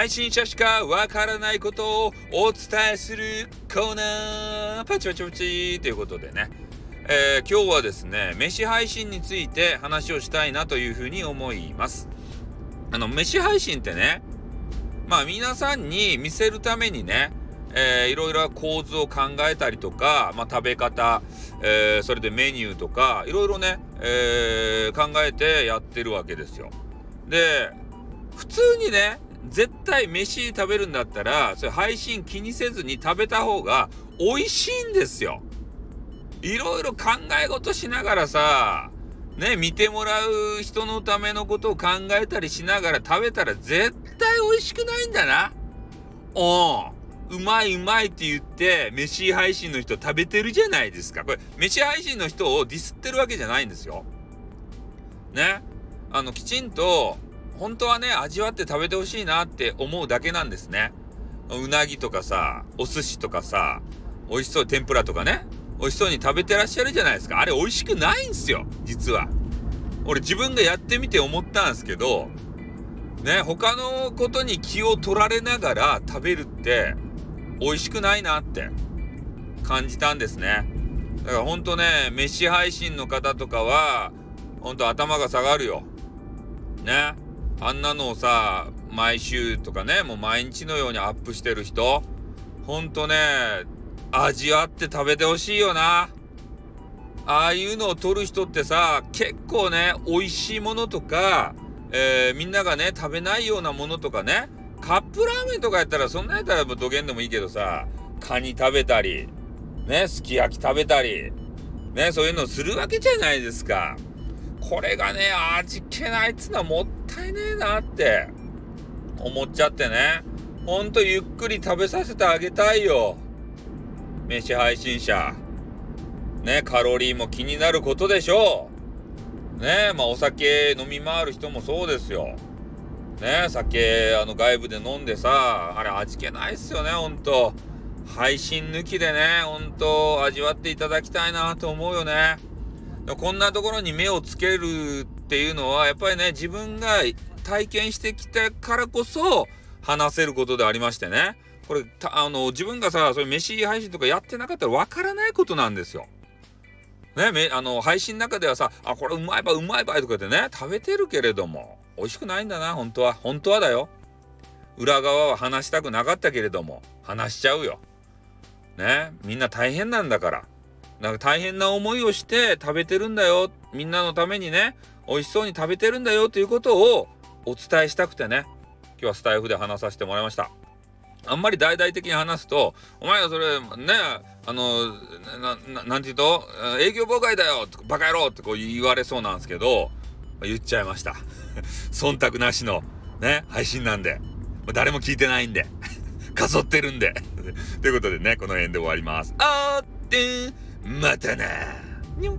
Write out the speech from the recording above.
配信者しかわからないことをお伝えするコーナーパチパチパチということでね、えー、今日はですね、飯配信について話をしたいなというふうに思います。あの、飯配信ってね、まあ皆さんに見せるためにね、えー、いろいろ構図を考えたりとか、まあ、食べ方、えー、それでメニューとか、いろいろね、えー、考えてやってるわけですよ。で、普通にね、絶対飯食べるんだったら、それ配信気にせずに食べた方が美味しいんですよ。いろいろ考え事しながらさ、ね、見てもらう人のためのことを考えたりしながら食べたら絶対美味しくないんだな。おうまいうまいって言って、飯配信の人食べてるじゃないですか。これ、飯配信の人をディスってるわけじゃないんですよ。ね。あの、きちんと、本当はね、味わって食べてほしいなって思うだけなんですね。うなぎとかさ、お寿司とかさ、美味しそう、天ぷらとかね、美味しそうに食べてらっしゃるじゃないですか。あれ美味しくないんすよ、実は。俺自分がやってみて思ったんですけど、ね、他のことに気を取られながら食べるって美味しくないなって感じたんですね。だからほんとね、飯配信の方とかは、ほんと頭が下がるよ。ね。あんなのをさ、毎週とかね、もう毎日のようにアップしてる人、ほんとね、味わって食べてほしいよな。ああいうのを撮る人ってさ、結構ね、美味しいものとか、えー、みんながね、食べないようなものとかね、カップラーメンとかやったら、そんなんやったらもうどげんでもいいけどさ、カニ食べたり、ね、すき焼き食べたり、ね、そういうのするわけじゃないですか。これがね、味気ないっつうのはもったいねえなって思っちゃってね。ほんとゆっくり食べさせてあげたいよ。飯配信者。ね、カロリーも気になることでしょう。ねえ、まあお酒飲み回る人もそうですよ。ね、酒、あの外部で飲んでさ、あれ味気ないっすよね、ほんと。配信抜きでね、ほんと味わっていただきたいなと思うよね。こんなところに目をつけるっていうのは、やっぱりね、自分が体験してきたからこそ、話せることでありましてね。これ、あの、自分がさ、それ飯配信とかやってなかったらわからないことなんですよ。ね、め、あの、配信の中ではさ、あ、これうまいばうまいばいとかでね、食べてるけれども、美味しくないんだな、本当は。本当はだよ。裏側は話したくなかったけれども、話しちゃうよ。ね、みんな大変なんだから。なんか大変な思いをして食べてるんだよ。みんなのためにね、美味しそうに食べてるんだよということをお伝えしたくてね、今日はスタイフで話させてもらいました。あんまり大々的に話すと、お前はそれ、ね、あの、な、なんて言うと、営業妨害だよバカ野郎ってこう言われそうなんですけど、言っちゃいました。忖度なしの、ね、配信なんで。誰も聞いてないんで。かそってるんで。ということでね、この辺で終わります。あーってまたな。にょ